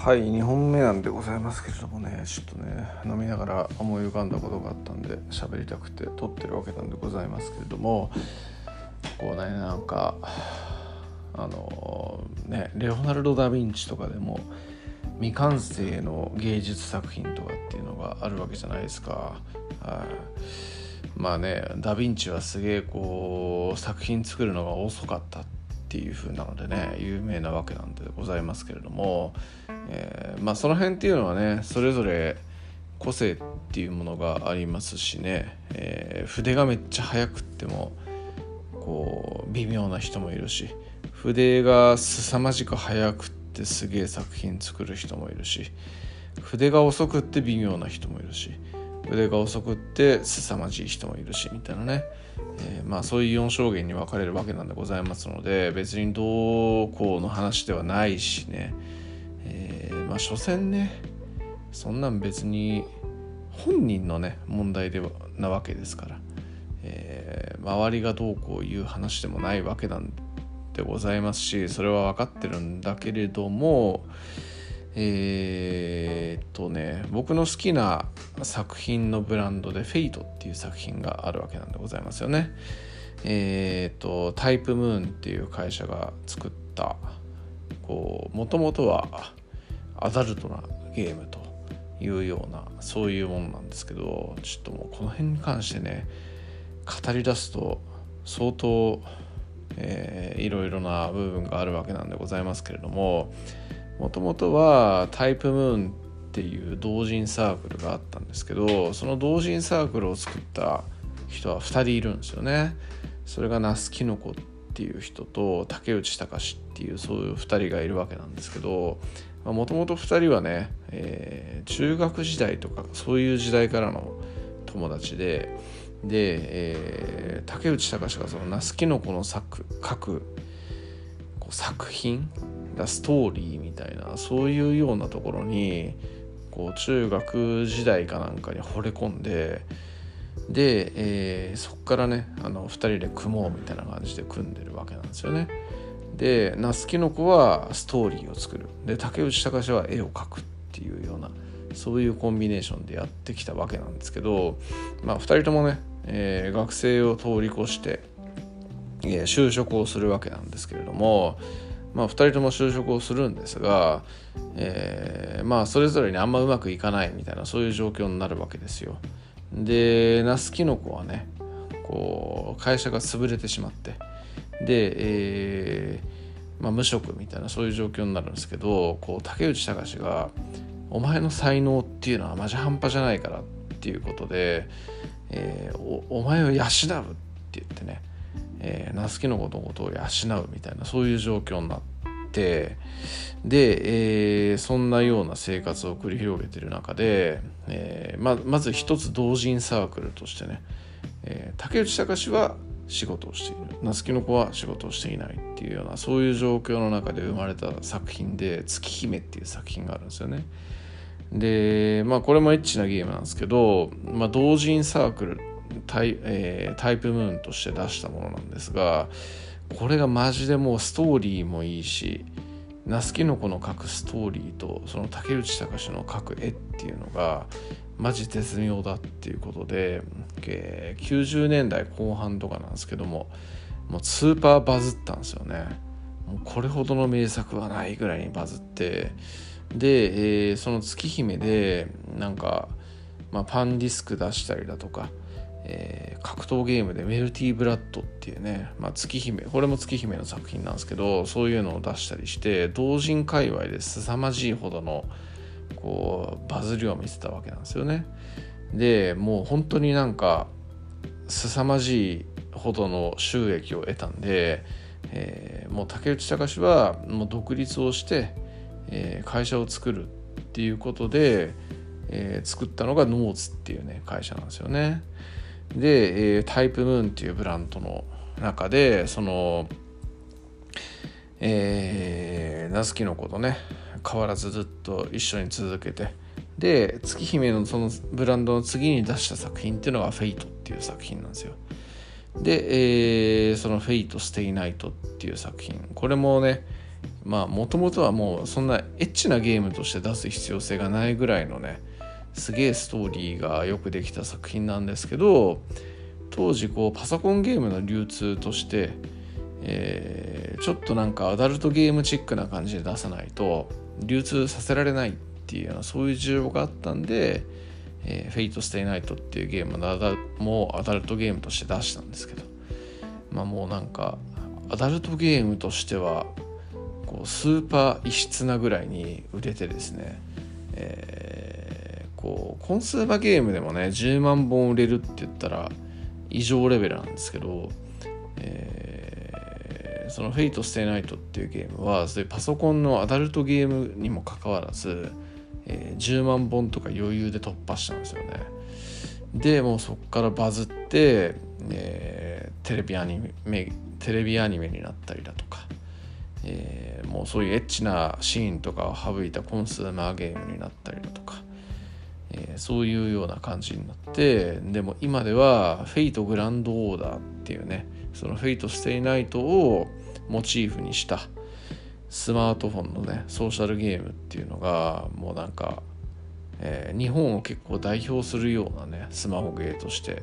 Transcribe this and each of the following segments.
はい2本目なんでございますけれどもねちょっとね飲みながら思い浮かんだことがあったんで喋りたくて撮ってるわけなんでございますけれどもこうねなんかあのねレオナルド・ダ・ヴィンチとかでも未完成の芸術作品とかっていうのがあるわけじゃないですか。はいまあねダ・ヴィンチはすげえこう作品作るのが遅かったっていう風なのでね有名なわけなんでございますけれども、えー、まあその辺っていうのはねそれぞれ個性っていうものがありますしね、えー、筆がめっちゃ速くってもこう微妙な人もいるし筆が凄まじく速くってすげえ作品作る人もいるし筆が遅くって微妙な人もいるし腕が遅くって凄まじい人もいるしみたいなね、えー、まあそういう4証言に分かれるわけなんでございますので別にどうこうの話ではないしね、えー、まあ所詮ねそんなん別に本人のね問題ではなわけですから、えー、周りがどうこういう話でもないわけなんでございますしそれは分かってるんだけれどもえー、っとね僕の好きな作品のブランドで「フェイトっていう作品があるわけなんでございますよね。えー、っとタイプムーンっていう会社が作ったこうもともとはアダルトなゲームというようなそういうものなんですけどちょっともうこの辺に関してね語り出すと相当、えー、いろいろな部分があるわけなんでございますけれどももともとはタイプムーンっていう同人サークルがあったんですけどその同人サークルを作った人は2人いるんですよね。それが那須きのこっていう人と竹内隆っていうそういう2人がいるわけなんですけどもともと2人はね、えー、中学時代とかそういう時代からの友達でで、えー、竹内隆がその那須きのこの作書く作品ストーリーみたいなそういうようなところにこう中学時代かなんかに惚れ込んでで、えー、そこからねあの2人で組もうみたいな感じで組んでるわけなんですよね。で那須きの子はストーリーを作るで竹内隆は絵を描くっていうようなそういうコンビネーションでやってきたわけなんですけど、まあ、2人ともね、えー、学生を通り越して、えー、就職をするわけなんですけれどもまあ、2人とも就職をするんですが、えー、まあそれぞれにあんまうまくいかないみたいなそういう状況になるわけですよ。で那須きの子はねこう会社が潰れてしまってで、えーまあ、無職みたいなそういう状況になるんですけどこう竹内隆が「お前の才能っていうのはマジ半端じゃないから」っていうことで、えー、おお前を養うって言ってねえー、那須きの子のことを養うみたいなそういう状況になってで、えー、そんなような生活を繰り広げてる中で、えー、ままず一つ同人サークルとしてね、えー、竹内隆は仕事をしている那須きの子は仕事をしていないっていうようなそういう状況の中で生まれた作品で「月姫」っていう作品があるんですよね。でまあこれもエッチなゲームなんですけど、まあ、同人サークルタイ,、えー、タイプムーンとして出したものなんですがこれがマジでもうストーリーもいいし那須きの子の描くストーリーとその竹内隆の描く絵っていうのがマジ絶妙だっていうことで、えー、90年代後半とかなんですけどももうスーパーバズったんですよね。もうこれほどの名作はないぐらいにバズってで、えー、その月姫でなんか、まあ、パンディスク出したりだとかえー、格闘ゲームでメルティーブラッドっていうね、まあ、月姫これも月姫の作品なんですけどそういうのを出したりして同人界隈で凄まじいほどのこうバズりを見せたわけなんですよね。でもう本当になんか凄まじいほどの収益を得たんで、えー、もう竹内隆はもう独立をして、えー、会社を作るっていうことで、えー、作ったのがノーツっていうね会社なんですよね。で、えー、タイプムーンっていうブランドの中でそのえー、ナスキの子とね変わらずずっと一緒に続けてで月姫のそのブランドの次に出した作品っていうのが「フェイトっていう作品なんですよ。で、えー、その「フェイト・ステイ・ナイト」っていう作品。これもね、まあもともとはもうそんなエッチなゲームとして出す必要性がないぐらいのねすげえストーリーがよくできた作品なんですけど当時こうパソコンゲームの流通として、えー、ちょっとなんかアダルトゲームチックな感じで出さないと流通させられないっていうようなそういう需要があったんで「えー、フェイト・ステイ・ナイト」っていうゲームもアダルトゲームとして出したんですけどまあもうなんかアダルトゲームとしてはこうスーパー異質なぐらいに売れてですね、えー、こうコンシューマゲームでもね10万本売れるって言ったら異常レベルなんですけど、えー、その「フェイト・ステイ・ナイト」っていうゲームはそういうパソコンのアダルトゲームにもかかわらず、えー、10万本とか余裕で突破したんですよね。でもうそこからバズって、えー、テレビアニメテレビアニメになったりだとか、えー、もうそういうエッチなシーンとかを省いたコンシューマーゲームになったりだとか、えー、そういうような感じになってでも今ではフェイトグランドオーダーっていうねそのフェイトステイナイトをモチーフにしたスマートフォンのねソーシャルゲームっていうのがもうなんか、えー、日本を結構代表するようなねスマホゲーとして、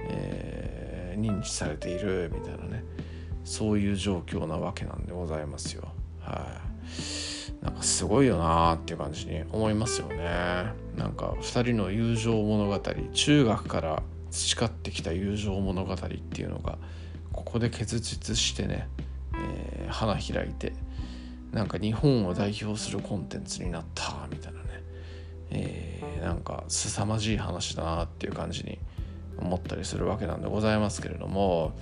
えー、認知されているみたいなねそういう状況なわけなんでございますよ。はい。なんかすごいよなーっていう感じに思いますよね。なんか2人の友情物語中学から培ってきた友情物語っていうのがここで結実してね、えー、花開いてなんか日本を代表するコンテンツになったみたいなね、えー、なんか凄まじい話だなっていう感じに思ったりするわけなんでございますけれども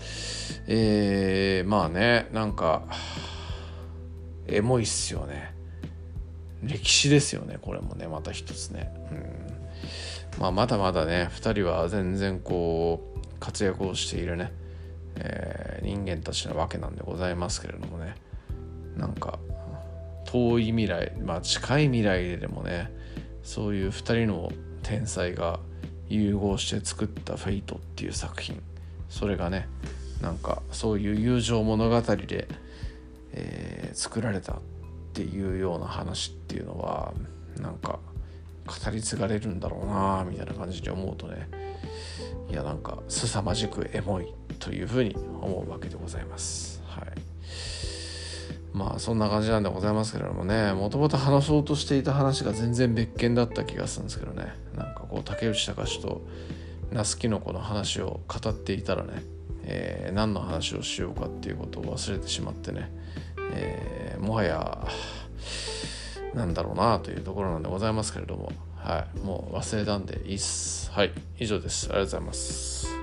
えー、まあねなんかエモいっすよね。歴史ですよねこれもねまた一つね、うん。まあ、まだまだね2人は全然こう活躍をしているね、えー、人間たちなわけなんでございますけれどもね。なんか遠い未来まあ近い未来でもねそういう2人の天才が融合して作った「フェイト」っていう作品。それがねなんかそういう友情物語で、えー、作られた。っていうような話っていうのはなんか語り継がれるんだろうなみたいな感じで思うとねいやなんか凄まじくエモいというふうに思うわけでございます。はいまあそんな感じなんでございますけれどもねもともと話そうとしていた話が全然別件だった気がするんですけどねなんかこう竹内隆と那須きのこの話を語っていたらね、えー、何の話をしようかっていうことを忘れてしまってね、えー、もはやなんだろうなというところなんでございますけれども。はい。もう忘れたんでいいっす。はい。以上です。ありがとうございます。